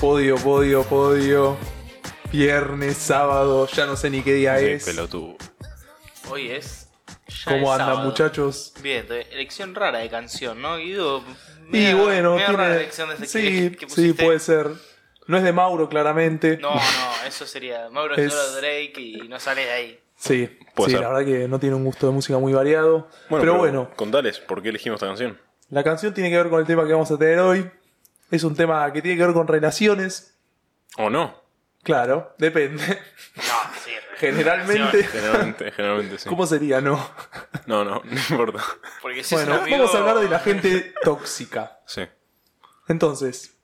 Podio, podio, podio. Viernes, sábado, ya no sé ni qué día Sí, es. pelotudo. Hoy es. ya ¿Cómo es andan, sábado. muchachos? Bien, elección rara de canción, ¿no? Guido. Y bueno, media rara tiene... elección de Sí, que, que sí, puede ser. No es de Mauro, claramente. No, no, eso sería. Mauro Es- es solo Drake y no sale de ahí. Sí, Puede sí ser. la verdad que no tiene un gusto de música muy variado. Bueno, pero, bueno, Contales, ¿por qué elegimos esta canción? la canción tiene que ver con el tema que vamos a tener hoy. Es un tema que tiene que ver con relaciones. ¿O no? Claro, depende. No, sí. Generalmente. Generalmente, generalmente sí. ¿Cómo sería, no? No, no, no importa. Porque si Bueno, es un amigo- vamos a hablar de la gente tóxica. Sí. Entonces,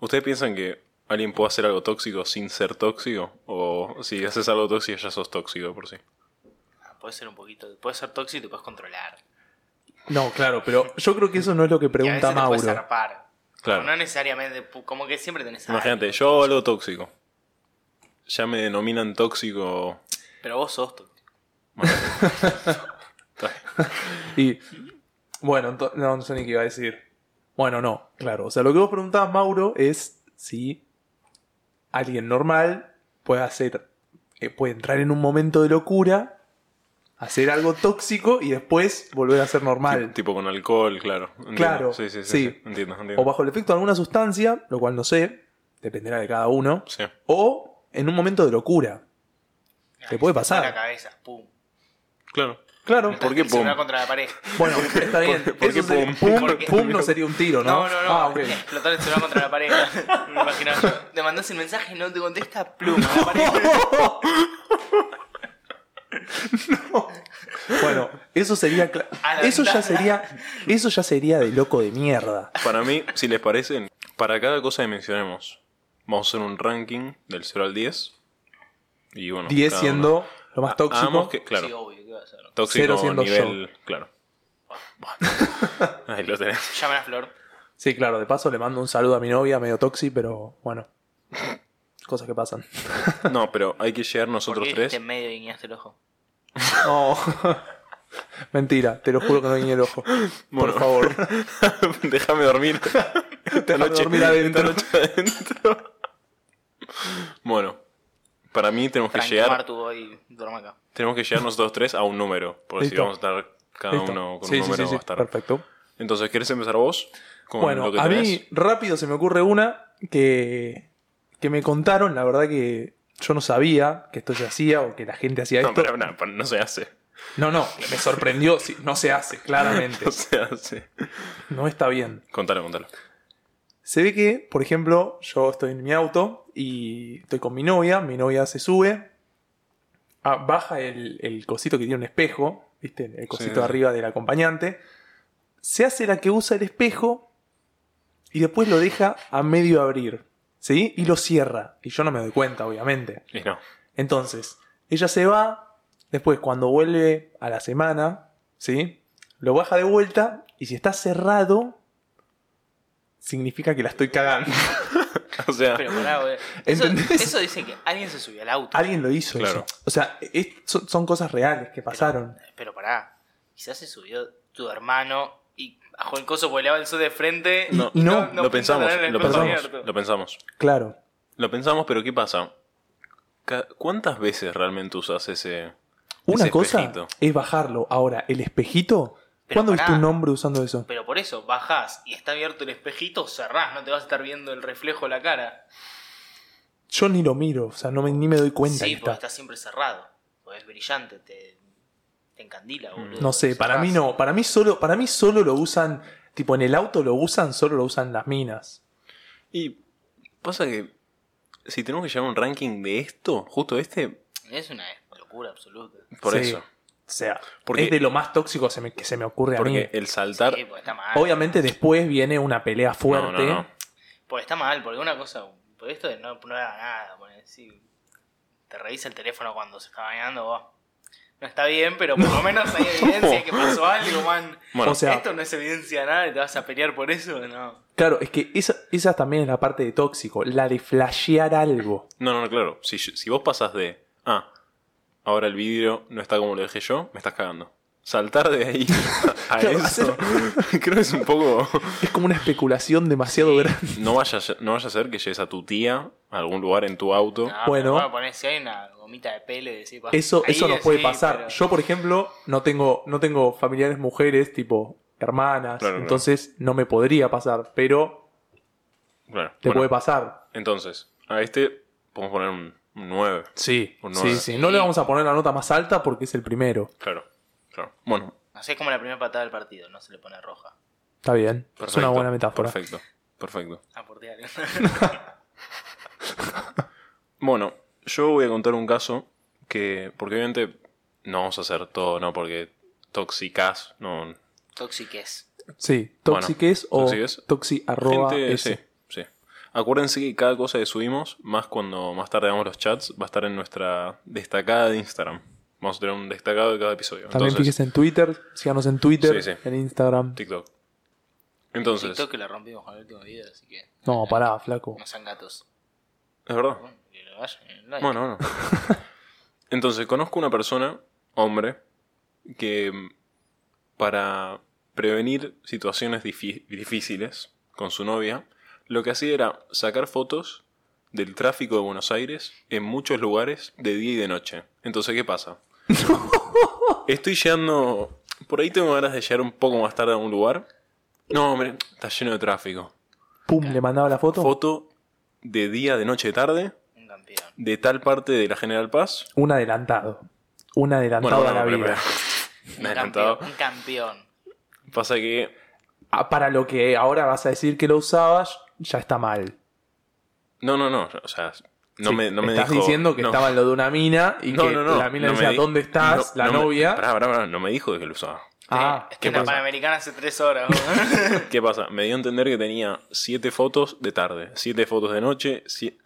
¿Ustedes piensan que alguien puede hacer algo tóxico sin ser tóxico? ¿O si haces algo tóxico ya sos tóxico por sí? Puede ser un poquito. Puede ser tóxico y te puedes controlar. no, claro, pero yo creo que eso no es lo que y a pregunta veces te Mauro. puedes zarpar. Claro. No necesariamente. Como que siempre tenés algo. Imagínate, yo hago algo tóxico. Ya me denominan tóxico. Pero vos sos tóxico. Y bueno, no, no sé ni qué iba a decir. Bueno, no, claro. O sea, lo que vos preguntabas, Mauro, es si alguien normal puede hacer, eh, puede entrar en un momento de locura, hacer algo tóxico y después volver a ser normal. Tipo con alcohol, claro. Entiendo. Claro, Sí, sí, sí. sí. sí. Entiendo, entiendo. O bajo el efecto de alguna sustancia, lo cual no sé, dependerá de cada uno. Sí. O en un momento de locura. Te puede pasar. La cabeza, pum. Claro. Claro. ¿Por qué pum? contra la pared. Bueno, está bien. ¿Por qué Eso sería- pum? pum? Porque- pum no sería un tiro, ¿no? No, no, no. Ah, ok. Explotar el celular contra la pared. Me imagino yo. Te mandas el mensaje y no te contesta, pluma, la pared. Bueno, eso sería cla- A la eso ya ventana. sería eso ya sería de loco de mierda. Para mí, si les parece, para cada cosa que mencionemos, vamos a hacer un ranking del 0 al 10. Y bueno, 10 cada siendo uno. lo más tóxico. hagamos que, claro, Sí, obvio, ¿qué hacer? tóxico cero siendo nivel, claro. Ahí lo tenés. Llamen a Flor. Sí, claro, de paso le mando un saludo a mi novia, medio toxi, pero bueno. Cosas que pasan. No, pero hay que llegar nosotros Porque tres. este medio y guiñaste el ojo. No. Mentira, te lo juro que no guiñé el ojo. Bueno. Por favor. Déjame dormir. Déjame dormir adentro. esta noche adentro. Bueno, para mí tenemos que Frank llegar. Martu. Tenemos que llegar nosotros tres a un número. Porque si Listo. vamos a estar cada Listo. uno con Sí, un sí, número sí, va a estar. Perfecto. Entonces, ¿quieres empezar vos? Con Bueno, lo que a tenés? mí rápido se me ocurre una que, que me contaron, la verdad que yo no sabía que esto se hacía o que la gente hacía No, esto. pero no, no se hace. No, no, me sorprendió, sí, no se hace, claramente. No se hace. No está bien. Contalo, contalo. Se ve que, por ejemplo, yo estoy en mi auto y estoy con mi novia, mi novia se sube, ah, baja el, el cosito que tiene un espejo, ¿viste? El cosito Sí. arriba del acompañante, se hace la que usa el espejo y después lo deja a medio abrir, ¿sí? Y lo cierra. Y yo no me doy cuenta, obviamente. Y no. Entonces, ella se va, después cuando vuelve a la semana, ¿sí? Lo baja de vuelta y si está cerrado, significa que la estoy cagando. O sea, Pero pará, güey. Eso, ¿Entendés? eso dice que alguien se subió al auto. Alguien lo hizo Claro. eso. O sea, es- son, son cosas reales que pasaron. Pero pará. Quizás se subió tu hermano y bajó el coso porque le sol de frente. no, y no, lo pinta pensamos, tener el lo pensamos, lo pensamos. Claro. Lo pensamos, pero ¿qué pasa? ¿Cuántas veces realmente usas ese, Una ese cosa espejito? es bajarlo. Ahora, el espejito. Pero ¿Cuándo viste un hombre usando eso? Pero por eso, bajás y está abierto el espejito, cerrás, no te vas a estar viendo el reflejo de la cara. Yo ni lo miro, o sea, no me, ni me doy cuenta sí, que porque está. está siempre cerrado. Porque es brillante, te, te encandila, boludo. No sé, para mí no. Para mí solo, para mí solo lo usan. Tipo, en el auto lo usan, solo lo usan las minas. Y pasa que si tenemos que llevar un ranking de esto, justo este, Es una locura absoluta. por Sí. eso. O sea, Porque- es de lo más tóxico se me- que se me ocurre a mí. Porque el saltar. Sí, porque está mal. Obviamente después viene una pelea fuerte. No, no, no. Porque está mal, porque una cosa, por esto de no, no haga nada, sí, te revisa el teléfono cuando se está bañando, vos. No está bien, pero por lo menos hay evidencia de que pasó algo, man. Bueno, O sea- Esto no es evidencia de nada y te vas a pelear por eso, no. Claro, es que esa, esa también es la parte de tóxico, la de flashear algo. no, no, no, claro. Si, si vos pasas de. Ah, ahora el vidrio no está como lo dejé yo, me estás cagando. Saltar de ahí a Claro, eso, creo que es un poco... Es como una especulación demasiado grande. No vaya, a- no vaya a ser que lleves a tu tía a algún lugar en tu auto. No, Bueno. pero poner, si hay una gomita de pelo y decir, pa, Eso, ahí eso nos sí, puede pasar. pero- Yo, por ejemplo, no tengo, no tengo familiares mujeres, tipo hermanas, Claro, claro. entonces no me podría pasar, pero te bueno, puede pasar. Entonces, a este podemos poner un, un 9. Sí, Un sí, nueve. sí. No le vamos a poner la nota más alta porque es el primero. Claro, claro. Bueno, Así es como la primera patada del partido, no se le pone roja. Está bien. perfecto. es una buena metáfora. Perfecto, perfecto. Ah, por diario. Bueno, yo voy a contar un caso que, porque obviamente no vamos a hacer todo, ¿no? Porque tóxicas, no. Toxiques. Sí, Bueno, toxiques o toxiques. toxi arroba Gente, S. sí, sí. Acuérdense que cada cosa que subimos, más cuando más tarde hagamos los chats, va a estar en nuestra destacada de Instagram. Vamos a tener un destacado de cada episodio. También Entonces, fíjese en Twitter, síganos en Twitter, Sí, sí. en Instagram. TikTok. Entonces, TikTok que la rompimos con el último video, así que No, pará, flaco. no sean gatos. es verdad. Bueno, like. Bueno, bueno. Entonces, conozco una persona, hombre, que mm, para prevenir situaciones difíciles con su novia, lo que hacía era sacar fotos del tráfico de Buenos Aires en muchos lugares de día y de noche. Entonces, ¿qué pasa? Estoy llegando... Por ahí tengo ganas de llegar un poco más tarde a un lugar. No, hombre, está lleno de tráfico. Pum, le mandaba la foto. Foto de día, de noche, de tarde, Un campeón. de tal parte de la General Paz Un adelantado. Un adelantado a la pero- vida. pero- Un adelantado. campeón. Un campeón. Pasa que. Ah, para lo que ahora vas a decir que lo usabas, ya está mal. No, no, no. O sea, no Sí, me, no me estás dijo. diciendo que no. estaba en lo de una mina y No, que no, no. la mina decía, di- ¿dónde estás? no, la no me- novia. Pará, pará, pará, no me dijo de que lo usaba. Ah, Estoy ¿qué en la? Panamericana hace tres horas. ¿Qué pasa? Me dio a entender que tenía siete fotos de tarde, siete fotos de noche, si-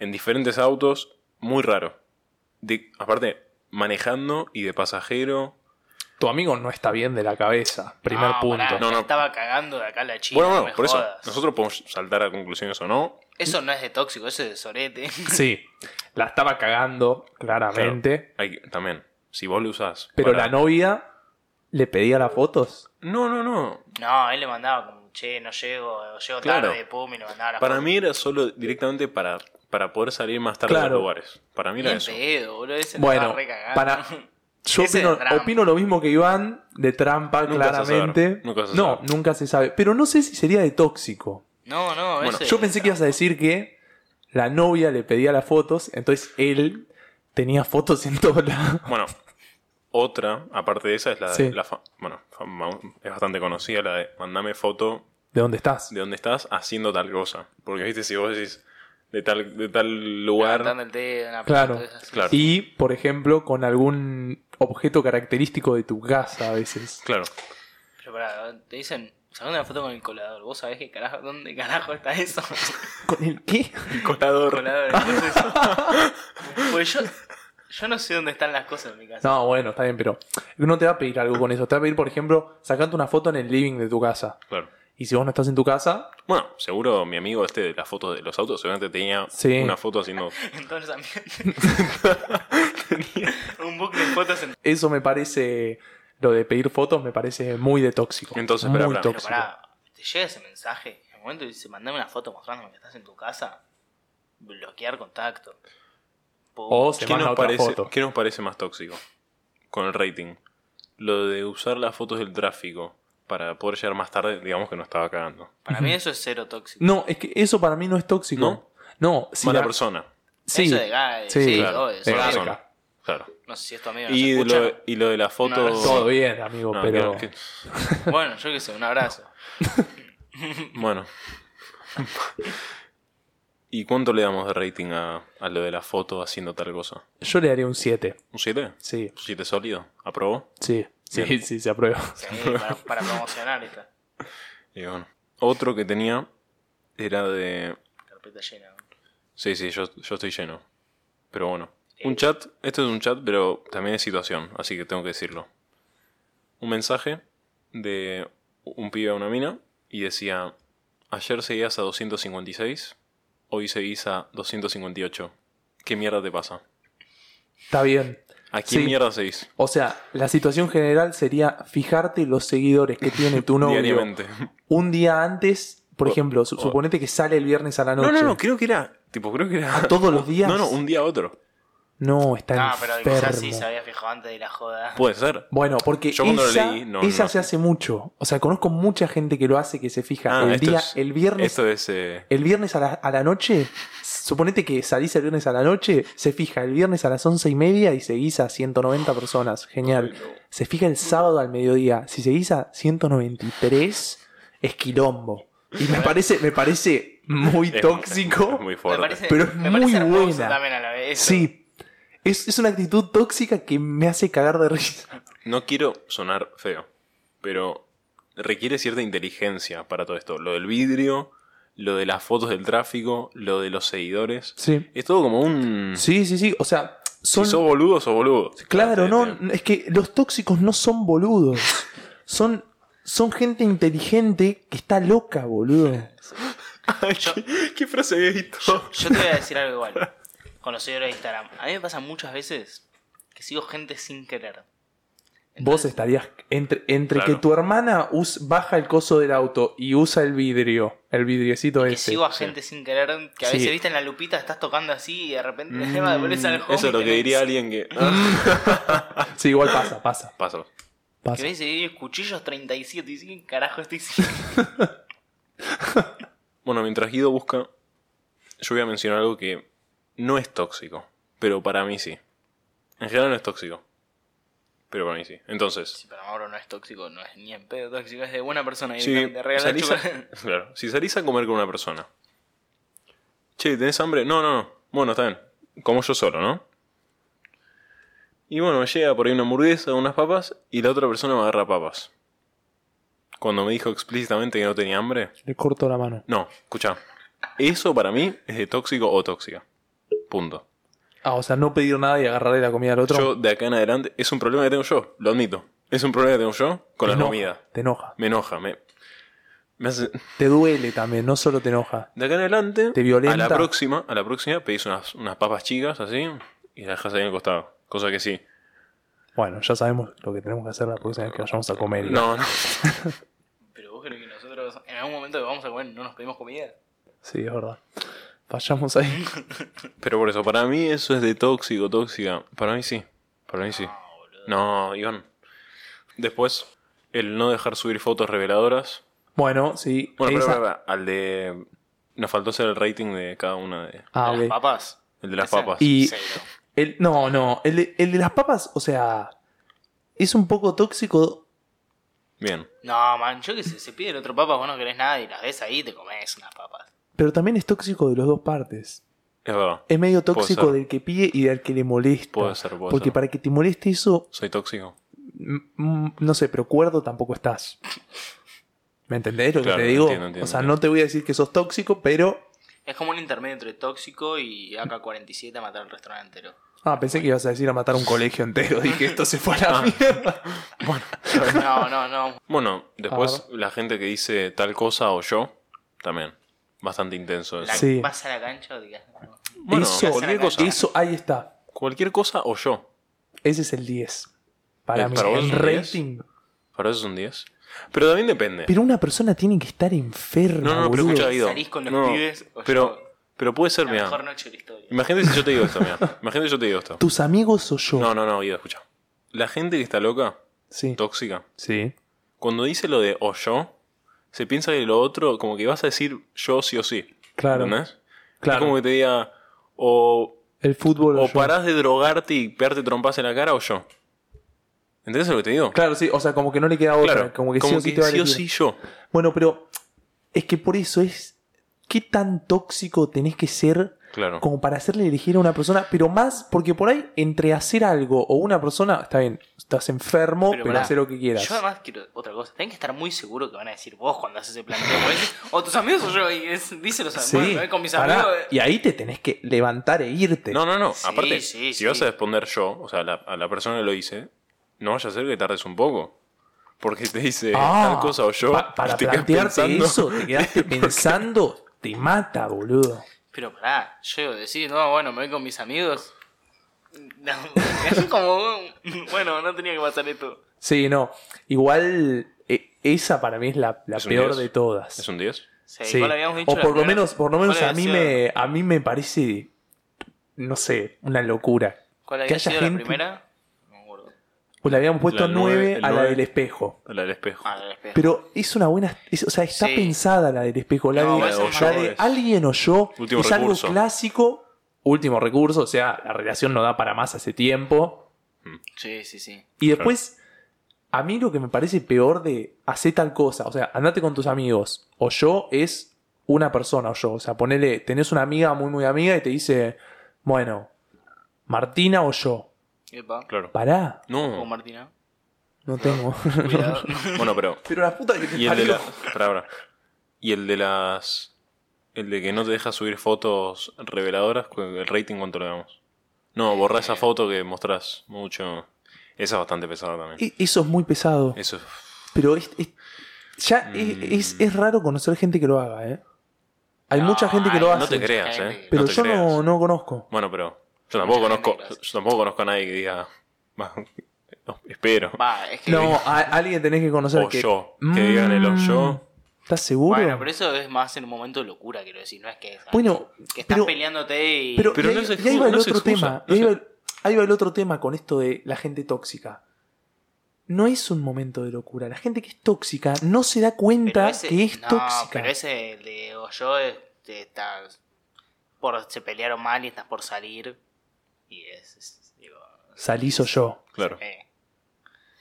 en diferentes autos, muy raro. De, aparte, manejando y de pasajero. Tu amigo no está bien de la cabeza. Primer No, punto. pará, No, la no. Estaba cagando de acá la chica. bueno, no bueno, me por eso. Nosotros podemos saltar a conclusiones o no. Eso no es de tóxico, eso es de sorete. Sí, la estaba cagando, claramente. Hay, también, si vos lo usás. Pero para- la novia le pedía las fotos. No, no, no. No, él le mandaba como, che, no llego, llego Claro. tarde, pum, y le mandaba la Para foto. mí era solo directamente para, para poder salir más tarde de Claro. los lugares. Para mí era Bien eso. pedo, boludo, ese Bueno, para- Yo opino, lo mismo que Iván, de trampa, Nunca se claramente. sabe, nunca se no, sabe. nunca se sabe. Pero no sé si sería de tóxico. No, no, Bueno, ese Yo pensé que ibas a decir que la novia le pedía las fotos, entonces él tenía fotos en todos lados. Bueno, otra, aparte de esa, es la de Sí. la fa- bueno, es bastante conocida, la de mandame foto ¿De dónde estás? de dónde estás haciendo tal cosa. Porque viste, si vos decís de tal, de tal lugar. El dedo, una Claro. Y, por ejemplo, con algún objeto característico de tu casa a veces. Claro. Pero pará, te dicen, sacando una foto con el colador. ¿Vos sabés qué carajo, dónde carajo está eso? ¿Con el qué? El colador. colador. Entonces, pues yo, yo no sé dónde están las cosas en mi casa. No, bueno, está bien, pero no te va a pedir algo con eso. Te va a pedir, por ejemplo, sacarte una foto en el living de tu casa. Claro. Y si vos no estás en tu casa, Bueno, seguro mi amigo este de las fotos de los autos, seguramente tenía Sí. una foto haciendo. Entonces también un book de fotos en... eso me parece. Lo de pedir fotos me parece muy de tóxico. Entonces, muy espera, espera. Pero tóxico. pará, te llega ese mensaje, en el momento dice, mandame una foto mostrándome que estás en tu casa, bloquear contacto. Pum. O se ¿Qué manda nos, otra parece, foto. ¿Qué nos parece más tóxico con el rating? Lo de usar las fotos del tráfico para poder llegar más tarde, digamos que no estaba cagando. Para mí eso es cero tóxico. No, es que eso para mí no es tóxico. ¿No? No, si Mala la- persona. Sí, Eso de ga- sí, sí, claro, obvio, de persona. Claro. No sé si esto amigo no Y lo, y lo de la foto. Todo bien, amigo, No, pero. que- Bueno, yo qué sé, un abrazo. bueno. ¿Y cuánto le damos de rating a, a lo de la foto haciendo tal cosa? Yo le daría un 7. ¿Un 7? Sí, ¿Un 7 sólido? ¿Aprobó? sí, sí, Bien. sí, se aprueba. Sí, para, para promocionar esta Y bueno. Otro que tenía era de. carpeta llena. Sí, sí, yo, yo estoy lleno. Pero bueno. Un chat, esto es un chat, pero también es situación, así que tengo que decirlo. Un mensaje de un pibe a una mina y decía, ayer seguías a 256, hoy seguís a 258. ¿Qué mierda te pasa? Está bien. ¿A quién Sí. mierda seguís? O sea, la situación general sería fijarte los seguidores que tiene tu novio Diariamente. un día antes. Por O- ejemplo, su- o- suponete que sale el viernes a la noche. No, no, no, creo que era. Tipo, creo que era. ¿A todos los días? No, no, un día a otro. No, está No, pero enfermo. quizás sí se había fijado antes de la joda. Puede ser. Bueno, porque Yo cuando lo esa, leí, no, esa no. se hace mucho. O sea, conozco mucha gente que lo hace, que se fija Ah, el esto día, es- el viernes, Esto es. eh, el viernes a la, a la noche. Suponete que salís el viernes a la noche, se fija el viernes a las once y media y seguís a 190 personas. Genial. Ay, no. Se fija el sábado al mediodía. Si seguís a 193, es quilombo. Y me parece, me parece muy es- tóxico. es muy Me fuerte. parece, Pero es me muy hermoso buena. también a la vez. eso. Sí. Es, es una actitud tóxica que me hace cagar de risa. No quiero sonar feo, pero requiere cierta inteligencia para todo esto. Lo del vidrio, lo de las fotos del tráfico, lo de los seguidores. Sí. Es todo como un. Sí, sí, sí. O sea, son. Si sos boludo, sos boludo. Claro, no. te- Es que los tóxicos no son boludos. Son. Son gente inteligente que está loca, boludo. Ay, ¿qué, qué frase había visto? Yo te voy a decir algo igual. Con los seguidores de Instagram. A mí me pasa muchas veces que sigo gente sin querer. Vos estarías entre, entre Claro. que tu hermana us- baja el coso del auto y usa el vidrio, el vidriecito que ese. sigo a gente sin querer, que a Sí. veces viste en la lupita, estás tocando así y de repente te devolvés al home Mm, Eso es lo y que tenés- diría alguien que. Sí, igual pasa, pasa, Pasa. Que pasa. ves eh, cuchillos 37 y dicen, ¿qué carajo estoy? Bueno, mientras Guido busca, yo voy a mencionar algo que no es tóxico, pero para mí sí. En general no es tóxico, pero para mí sí. Entonces, Si para Mauro no es tóxico, no es ni en pedo tóxico, es de buena persona. si Y te regalar salís, a, chocolate. claro, si salís a comer con una persona, che, ¿tenés hambre? No, no, no. Bueno, está bien. Como yo solo, ¿no? Y bueno, me llega por ahí una hamburguesa, unas papas, y la otra persona me agarra papas. Cuando me dijo explícitamente que no tenía hambre, Le corto la mano. no, escucha. Eso para mí es de tóxico o tóxica. Punto. Ah, o sea, no pedir nada y agarrarle la comida al otro. Yo de acá en adelante, es un problema que tengo yo, lo admito. Es un problema que tengo yo con Te la enoja, comida. Te enoja. Me enoja, me, me hace... Te duele también, no solo te enoja. De acá en adelante, Te violenta. a la próxima, a la próxima pedís unas, unas papas chicas así y las dejas ahí en el costado. Cosa que sí. Bueno, ya sabemos lo que tenemos que hacer la próxima vez que vayamos a comer. No, no. Pero vos crees que nosotros en algún momento que vamos a comer no nos pedimos comida. Sí, es verdad. Vayamos ahí. Pero por eso, para mí eso es de tóxico, tóxica. Para mí sí. Para mí sí. No, Iván. Después, el no dejar subir fotos reveladoras. Bueno, sí. Bueno, pero, esa- pero, pero, al de. Nos faltó hacer el rating de cada una de. Ah, ¿De ok. las papas? El de las Ese- papas. Y Cero. el, no, no, el de, el de las papas, o sea, es un poco tóxico. Bien. No, man, yo que sé, se pide el otro papa, vos no querés nada y las ves ahí y te comes unas papas. Pero también es tóxico de las dos partes. Es verdad. Es medio tóxico del que pide y del que le molesta. Puede ser, puede Porque ser. para que te moleste eso, Soy tóxico. no sé, pero cuerdo tampoco estás. ¿Me entendés lo Claro, que te digo? entiendo, entiendo, o sea, entiendo. no te voy a decir que sos tóxico, pero. Es como un intermedio entre tóxico y AK-47 a matar el restaurante entero. Ah, pensé que ibas a decir a matar un colegio entero. Dije, esto se fue a Ah. la mierda. No, no, no. Bueno, después la gente que dice tal cosa o yo, también. Bastante intenso La, eso. Sí. ¿Vas a la cancha o digas? no? Bueno, eso, cualquier cosa. eso, ahí está. Cualquier cosa o yo. Ese es el 10. Para Eh, mí, ¿para vos el es un 10? rating. Para eso es un 10. Pero también depende. Pero una persona tiene que estar enferma, no, no, pero boludo. escucha, Guido. ¿Salís con los No, pibes o pero, yo? pero puede ser, La mira. mejor noche de la historia. Imagínate si yo te digo esto, mira. Imagínate si yo te digo esto. ¿Tus amigos o yo? No, no, no, Guido, escucha. La gente que está loca, Sí. tóxica, Sí. cuando dice lo de o yo, se piensa que lo otro, como que vas a decir yo sí o sí. Claro. ¿Entendés? Claro. Es como que te diga, o, El fútbol o, parás de drogarte y pegarte trompas en la cara o yo. ¿Entendés lo que te digo? Claro, sí. O sea, como que no le queda otra. Claro, como que sí o sí te sí o sí yo. Bueno, pero es que por eso es. ¿Qué tan tóxico tenés que ser Claro. como para hacerle elegir a una persona? Pero más, porque por ahí, entre hacer algo o una persona, está bien, estás enfermo, pero, pará, hacer lo que quieras. Yo además quiero otra cosa. Tenés que estar muy seguro que van a decir vos cuando haces ese planteo. O tus amigos o yo. Y es, díselo. Sí, bueno, me voy con mis pará, amigos. eh. Y ahí te tenés que levantar e irte. No, no, no. Sí, Aparte, sí, si sí. vas a responder yo, o sea, la- a la persona que lo hice, no vaya a ser que tardes un poco. Porque te dice Ah, tal cosa o yo. pa- para te plantearte pensando- eso, te quedaste pensando, te mata, boludo. Pero pará, yo decir, no, bueno, me voy con mis amigos. No, es como. Bueno, no tenía que pasar esto. Sí, no. Igual, e- esa para mí es la, la ¿Es un peor 10? de todas. ¿Es un 10? Sí, Sí. igual habíamos dicho O por lo menos, por lo menos ¿cuál a mí sido- me, a mí me parece, no sé, una locura. ¿Cuál que había haya sido gente- la primera? Pues le habíamos puesto La nueve, 9 el a la del espejo. La del espejo. Ah. Pero es una buena. es- o sea, está Sí. pensada la del espejo. La No, de, la de alguien o yo Último es recurso. algo clásico. Último recurso. O sea, la relación no da para más hace tiempo. Sí, sí, sí. Y después, a mí lo que me parece peor de hacer tal cosa, o sea, andate con tus amigos, o yo es una persona, o yo, o sea, ponele, tenés una amiga muy, muy amiga y te dice, bueno, Martina o yo. Epa. Pará, Claro. O No. Martina. no tengo. Cuidado. Bueno, pero. Pero la puta que te Y el de la. Espera. Y el de las. El de que no te deja subir fotos reveladoras, cu- el rating cuánto le damos. No, borra esa foto que mostrás mucho. Esa es bastante pesada también. E- Eso es muy pesado. Eso es. Pero es, es- ya es, Mm. es- es raro conocer gente que lo haga, ¿eh? Hay No, mucha gente que lo hace. No te creas, eh. pero no te yo creas. no, no conozco. Bueno, pero. Yo tampoco conozco. Yo tampoco conozco a nadie que diga. "Va, no, espero. Va, es que. No, a- alguien tenés que conocer O que. yo. Que digan el o Mm, yo. ¿Estás seguro? Bueno, pero eso es más en un momento de locura, quiero decir. No es que. Bueno, que estás pero- peleándote y. Pero, Pero y no ahí, se y ahí va el no se otro excusa, tema. no ahí, va, ahí va el otro tema con esto de la gente tóxica. No es un momento de locura. La gente que es tóxica no se da pero cuenta ese- que es no, tóxica. Pero ese de o yo es- te estás. Por, se pelearon mal y estás por salir. Y es. es- digo. Salís o yo. Claro. eh,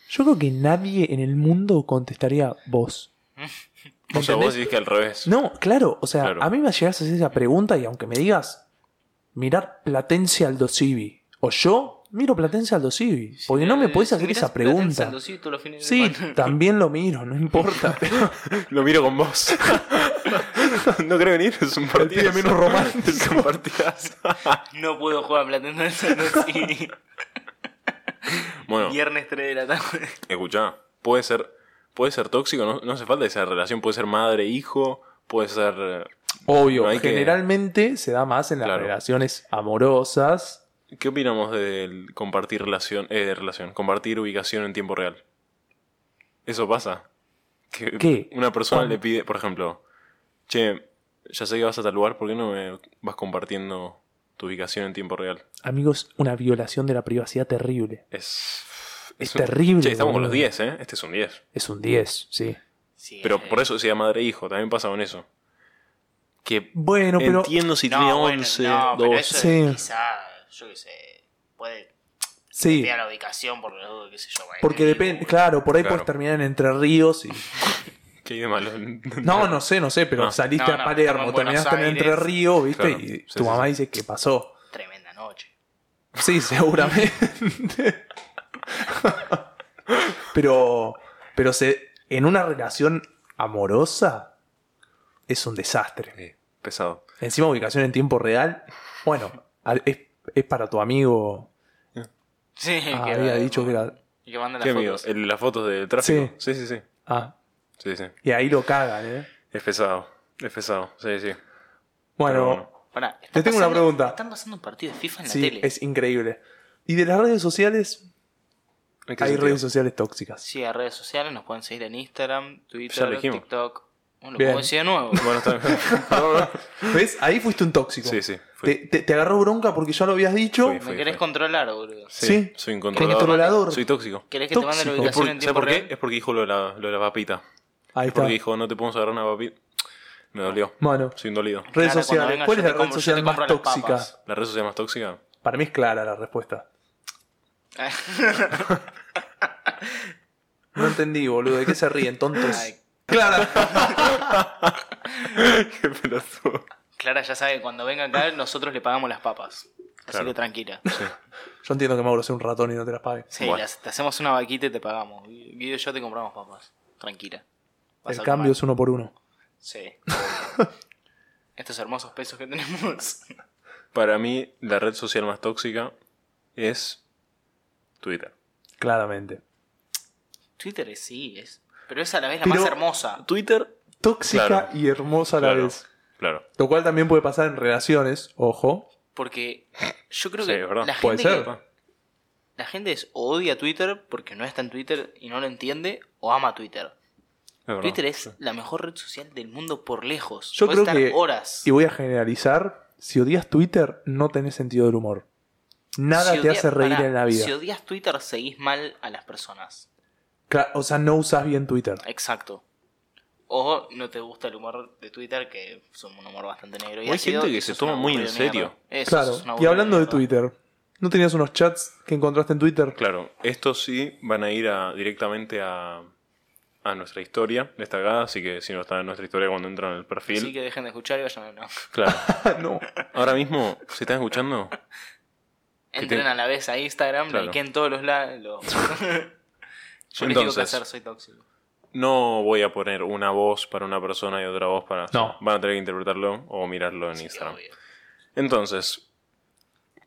Yo creo que nadie en el mundo contestaría vos. O sea, vos decís que al revés. No, claro. O sea, Claro. a mí me llegas a hacer esa pregunta y aunque me digas mirar Platense Aldo Civi o yo miro Platense Aldo Civi. Porque no me podés si hacer esa pregunta. Aldo Civi todos los fines de Sí, también lo miro, no importa. pero- Lo miro con vos. no creo venir, es un partido. pibe menos romántico. Es un partidazo. No puedo jugar a Platense Aldo Civi. bueno, Viernes 3 de la tarde. escuchá, puede ser, puede ser tóxico, no, no hace falta esa relación, puede ser madre-hijo, puede ser... eh, Obvio, No que- generalmente se da más en las Claro. relaciones amorosas. ¿Qué opinamos del compartir relación, eh, relación, compartir ubicación en tiempo real? ¿Eso pasa? Que ¿Qué? Una persona ¿Cuándo? le pide, por ejemplo, che, ya sé que vas a tal lugar, ¿por qué no me vas compartiendo tu ubicación en tiempo real? Amigos, una violación de la privacidad terrible. Es... Es un- terrible, Che, estamos con los 10, ¿eh? Este es un 10. Es un 10, sí. Sí, Pero por eso sea madre e hijo, también pasa con eso. Que Bueno, pero entiendo si no, tiene bueno, 11, no, pero 12. eso Sí. es quizá, yo qué sé, puede sí, a la ubicación por lo qué sé yo. porque depende, claro, por ahí Claro. puedes terminar en Entre Ríos y ¿Qué hay de malo? No, no sé, no sé, pero saliste No, a Palermo, terminaste en Entre. Ríos, ¿viste? Claro, y sí, tu sí, mamá sí. dice que pasó. Tremenda noche. Sí, seguramente. pero pero se en una relación amorosa es un desastre. Sí, pesado. Encima ubicación en tiempo real, bueno, es, es para tu amigo. Sí, Ah, que había dicho que era Y que manda las ¿Qué amigo? fotos. ¿El- ¿Las fotos del tráfico? Sí, sí, sí. ah, Sí, sí. y ahí lo cagan, ¿eh? Es pesado. Es pesado. Sí, sí. Bueno, Te tengo una pregunta. Están pasando un partido de FIFA en la sí, tele. es increíble. ¿Y de las redes sociales? ¿En qué Hay sentido? redes sociales tóxicas. Sí, a redes sociales nos pueden seguir en Instagram, Twitter. TikTok. Bueno, lo Bien. puedo decir de nuevo. Bueno, está bien. ¿Ves? Ahí fuiste un tóxico. Sí, sí. Te, Fui. te- te agarró bronca porque ya lo habías dicho. Fui, Me querés fui. controlar, boludo. Sí, Sí. Soy un controlador. Soy tóxico. ¿Querés que te mande la. Es ubicación por- en ¿Sabes tiempo por qué? real? Es porque dijo lo de la, lo de la papita. Ahí Es está. porque dijo, no te podemos agarrar una papita. Me dolió. Bueno, Soy un dolido. redes cuando sociales. venga ¿Cuál yo es la te red compro- yo social te más compro las tóxica? papas. ¿La red social más tóxica? Para mí es clara la respuesta. No entendí, boludo. ¿De qué se ríen, tontos? Ay. Clara. Qué pelotudo. Clara ya sabe que cuando venga acá nosotros le pagamos las papas. Así Claro. que tranquila. Yo entiendo que Mauro sea un ratón y no te las pague. Sí, Bueno. las- te hacemos una vaquita y te pagamos. Guido y yo te compramos papas. Tranquila. Vas El a cambio comer. es uno por uno. Sí. Estos hermosos pesos que tenemos. Para mí, la red social más tóxica es Twitter. Claramente. Twitter es sí, es. Pero es a la vez la Pero- más hermosa. Twitter, Tóxica Claro. y hermosa a la claro. vez. Claro. Lo cual también puede pasar en relaciones, ojo. Porque yo creo Sí, que verdad. la Puede gente, ser. que- la gente es o odia Twitter porque no está en Twitter y no lo entiende, o ama Twitter. Es. Twitter es la mejor red social del mundo por lejos. Yo creo estar que, horas. y voy a generalizar, si odias Twitter, no tenés sentido del humor. Nada Si te odia- hace reír en la vida. Si odias Twitter, seguís mal a las personas. O sea, no usas bien Twitter. Exacto. O no te gusta el humor de Twitter, que es un humor bastante negro. Y Hay ácido, gente que y se toma muy en serio. Eso, Claro. Y hablando de. Twitter, ¿no tenías unos chats que encontraste en Twitter? Claro, estos sí van a ir a- directamente a, a nuestra historia destacada, así que si no están en nuestra historia cuando entran en el perfil. Así que dejen de escuchar y vayan a no. Claro. no. Ahora mismo, ¿se están escuchando? Entren te- a la vez a Instagram, Claro. likeen todos los lados. Yo Entonces- hacer, soy tóxico. No voy a poner una voz para una persona y otra voz para... No. Van a tener que interpretarlo o mirarlo en Sí, Instagram. obvio. Entonces,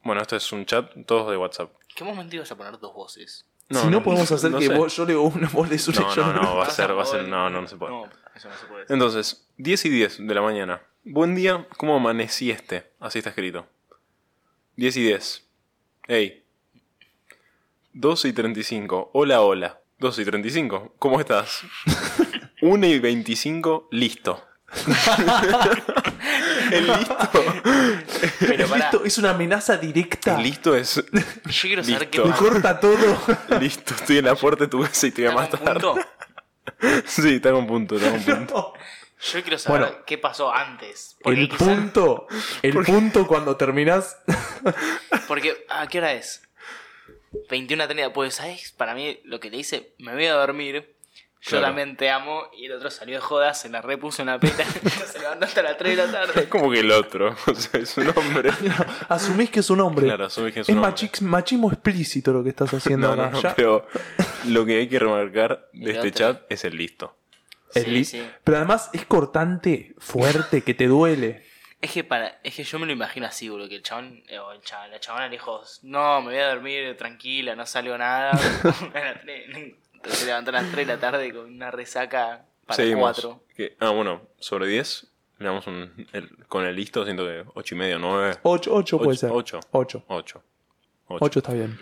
bueno, este es un chat, todos de WhatsApp. ¿Qué momento ibas a poner dos voces? si no, podemos hacer no que sé. vos, yo leo una, vos lees una y No, yo no, no, va a ser, va a ser, no, no, no se puede. No, eso no se puede. Entonces, 10 y 10 de la mañana. Buen día, ¿cómo amanecí este? Así está escrito. 10 y 10. Ey. 12 y 35. Hola, hola. 12 y 35. ¿Cómo estás? 1 y 25. Listo. El listo. Pero pará, Esto es una amenaza directa. El listo es. yo quiero saber qué Listo. Me pasó. corta todo. Listo, estoy en la puerta de tu casa y te voy a ¿Está con matar. punto? Sí, está con punto, está con punto. Yo quiero saber Bueno. qué pasó antes. Porque El quizá- punto, el punto cuando terminás. Porque, ¿a qué hora es? 21 30. Pues, ¿sabes? Para mí, lo que le dice, me voy a dormir. Yo Claro. también te amo. Y el otro salió de joda, se la repuso en la peta. se levantó hasta las 3 de la tarde. Es como que el otro. O sea, es un hombre. Asumís que es un hombre. Claro, asumís que es es un hombre. machi- machismo explícito lo que estás haciendo No, no, acá. no, Ya- pero lo que hay que remarcar de este otro. chat es el listo. el Sí, li- sí. Pero además es cortante, fuerte, que te duele. Es que para, es que yo me lo imagino así, boludo, que el chabón, eh, o el chabón, la chabona le dijo, no, me voy a dormir tranquila, no salgo nada. Entonces se levantó a las 3 de la tarde con una resaca para Seguimos. 4. Que- ah, bueno, sobre 10. Le damos un, el- con el listo, siento que 8 y medio, 9. 8, 8 puede Ocho, ser. ocho. 8. 8. 8 está bien.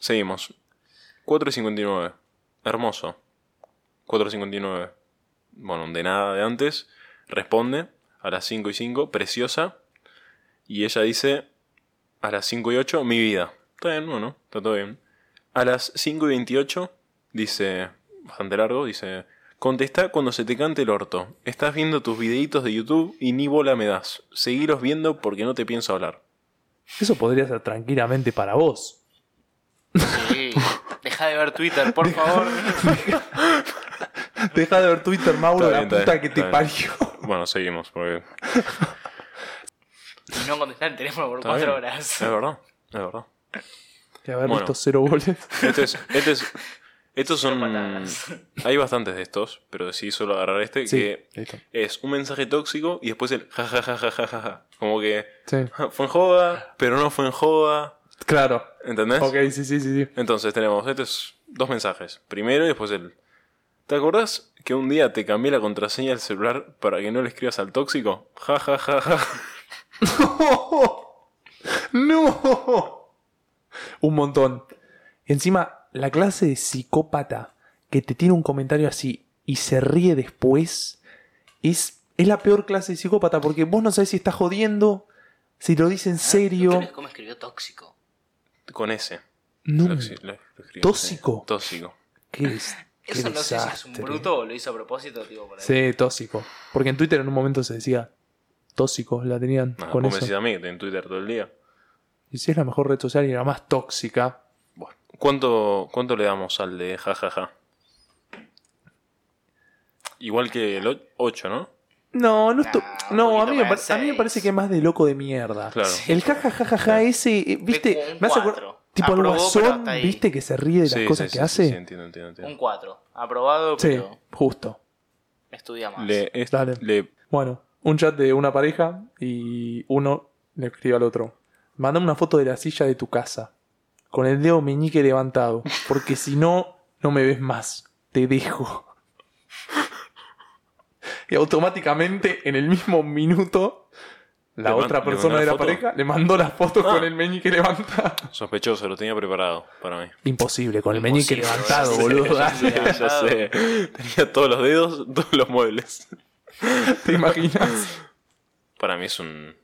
Seguimos. 4 y 59. Hermoso. 4 y 59. Bueno, de nada de antes. Responde a las 5 y 5. Preciosa. Y ella dice a las 5 y 8. Mi vida. Está bien, bueno, está todo bien. A las 5 y 28 dice, bastante largo, dice, contesta cuando se te cante el orto. Estás viendo tus videitos de YouTube y ni bola me das. Seguiros viendo porque no te pienso hablar. Eso podría ser tranquilamente para vos. Sí. Deja de ver Twitter, por favor. Deja de ver Twitter, Mauro, la puta bien, que te parió. Bueno, seguimos porque... Y no contestar el teléfono por Está 4 bien. horas. Es verdad, es verdad. Que haber Bueno. visto cero goles. Este es, este es- estos son. Hay bastantes de estos, pero decidí solo agarrar este, Sí, que listo. es un mensaje tóxico y después el jajajajajaja. Como que Sí. fue en joda, pero no fue en joda. Claro. ¿Entendés? Ok, sí, sí, sí. sí. Entonces tenemos estos dos mensajes. Primero y después el. ¿Te acordás que un día te cambié la contraseña del celular para que no le escribas al tóxico? Ja, ja, ja, ja. ¡No! Un montón. Y encima, la clase de psicópata que te tiene un comentario así y se ríe después es, es la peor clase de psicópata porque vos no sabés si está jodiendo, si lo dice en serio. ¿Qué- ¿Cómo escribió tóxico? Con ese. No. Lo lo ¿Tóxico? sí. Tóxico. ¿Qué es? Eso no sé si es un bruto o lo hizo a propósito, tipo, por ahí. Sí, tóxico. Porque en Twitter en un momento se decía tóxicos, la tenían Nada, con vos me eso. decís a mí que estoy en Twitter todo el día. Y si es la mejor red social y la más tóxica. Bueno, ¿cuánto, ¿cuánto le damos al de jajaja? Igual que el 8, ¿no? No, no, Nah, no a, mí me, a mí me parece que es más de loco de mierda. Claro. El jajajaja ese, eh, viste, me hace acordar-. Tipo el Aprobó, pero guasón, viste que se ríe de las Sí, cosas sí, que sí, sí, hace. sí, entiendo, entiendo, entiendo. Un 4. Aprobado, Sí, pero justo. estudia más. Le, es- Dale. le- Bueno, un chat de una pareja y uno le escribe al otro. Mándame una foto de la silla de tu casa. Con el dedo meñique levantado. Porque si no, no me ves más. Te dejo. Y automáticamente, en el mismo minuto, la Le otra persona de la pareja le mandó las fotos Ah. con el meñique levantado. Sospechoso, lo tenía preparado para mí. Imposible, con el meñique Imposible, levantado, boludo. Dale, sí. Ya sé. Tenía todos los dedos, todos los muebles. ¿Te imaginas? Para mí es un.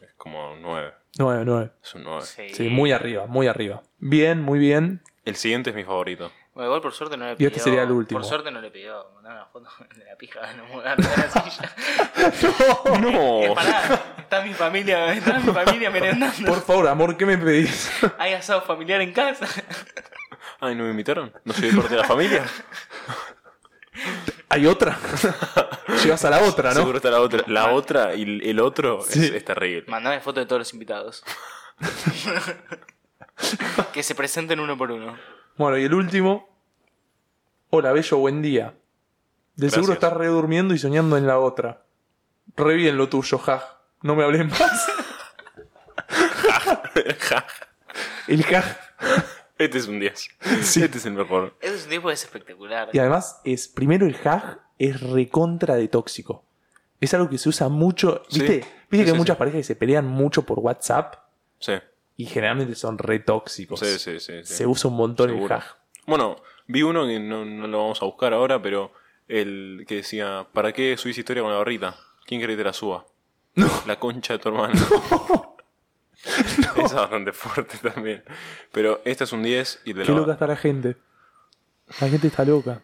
Es como un 9. 9, 9. Es un 9. Sí. Sí, muy arriba, muy arriba. Bien, muy bien. El siguiente es mi favorito. Bueno, igual por suerte no le Y pidió. este sería el último. Por suerte no le pidió mandar una foto de la pija no mudar de la silla. ¡No! Eh, pará, está mi familia, está mi familia merendando. Por favor, amor, ¿qué me pedís? Hay asado familiar en casa. Ay, ¿no me invitaron? ¿No soy parte de la familia? ¿Hay otra? Llegas a la otra, ¿no? Seguro está la otra. La otra y el- otro es, Sí. es terrible. Mandame foto de todos los invitados. que se presenten uno por uno. Bueno, y el último. Hola, bello, buen día. De seguro estás re durmiendo y soñando en la otra. Re bien lo tuyo, ja. No me hables más. El ja. este es un 10. Sí. Este es el mejor. Ese es un tipo es espectacular. Y además, es primero el hag es recontra de tóxico. Es algo que se usa mucho. Sí. ¿Viste? ¿Viste Sí, que hay muchas sí. parejas que se pelean mucho por WhatsApp? Sí. Y generalmente son re tóxicos. Sí, sí, sí. sí. Se usa un montón Seguro. el hag. Bueno, vi uno que no, no lo vamos a buscar ahora, pero el que decía, ¿para qué subís historia con la barrita? ¿Quién quiere que te la suba? No. La concha de tu hermano. Es bastante fuerte también. Pero este es un 10 y de Qué la... loca está la gente. La gente está loca.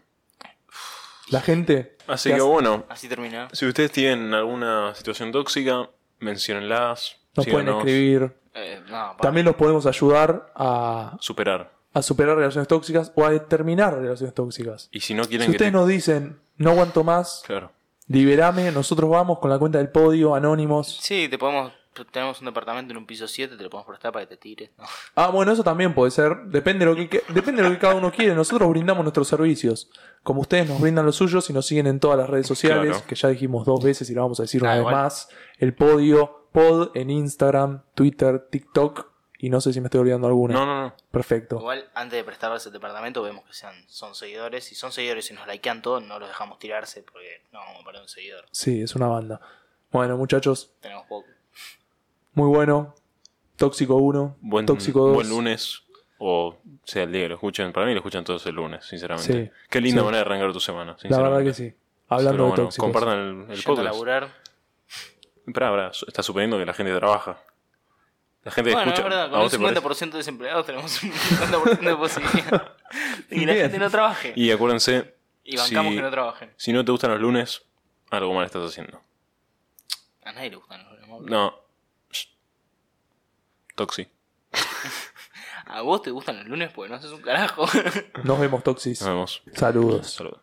La gente. Así te que hace- bueno, Así termina. si ustedes tienen alguna situación tóxica, menciónenlas. Nos pueden escribir. Eh, no, También los podemos ayudar a, Superar. A superar relaciones tóxicas o a terminar relaciones tóxicas. Y si no Si quieren que ustedes te... nos dicen, no aguanto más, Claro. liberame, nosotros vamos con la cuenta del podio, anónimos. Sí, te podemos. Tenemos un departamento en un piso 7, te lo podemos prestar para que te tires. ¿no? Ah, bueno, eso también puede ser. Depende de lo que, que- depende de lo que cada uno quiere. Nosotros brindamos nuestros servicios. Como ustedes nos brindan los suyos y nos siguen en todas las redes sociales, Claro. que ya dijimos dos veces y lo vamos a decir Ah, una vez igual. más. El podio, pod en Instagram, Twitter, TikTok y no sé si me estoy olvidando alguna. No, no, no. Perfecto. Igual, antes de prestarles el departamento, vemos que sean, son seguidores. Si son seguidores y nos likean todo, no los dejamos tirarse porque no vamos a parar un seguidor. Sí, es una banda. Bueno, muchachos, Tenemos poco. muy bueno. Tóxico 1, Buen, Tóxico 2. buen lunes. O sea, el día que lo escuchen. Para mí lo escuchan todos el lunes, sinceramente. Sí. Qué linda Sí. manera de arrancar tu semana. La verdad que sinceramente. sí. Hablando Pero de bueno, tóxicos. compartan el, el podcast. laburar. Esperá, esperá, está suponiendo que la gente trabaja. La gente Bueno, escucha. es verdad, ¿A con un parece? 50% de desempleados tenemos un 50% de posibilidad de que la Bien. gente no trabaje. Y acuérdense, Y bancamos si, que no trabajen. si no te gustan los lunes, algo mal estás haciendo. A nadie le gustan los lunes. No. Shh. Toxi. A vos te gustan los lunes porque no haces un carajo. Nos vemos, Toxis. Nos vemos. Saludos. Saludos.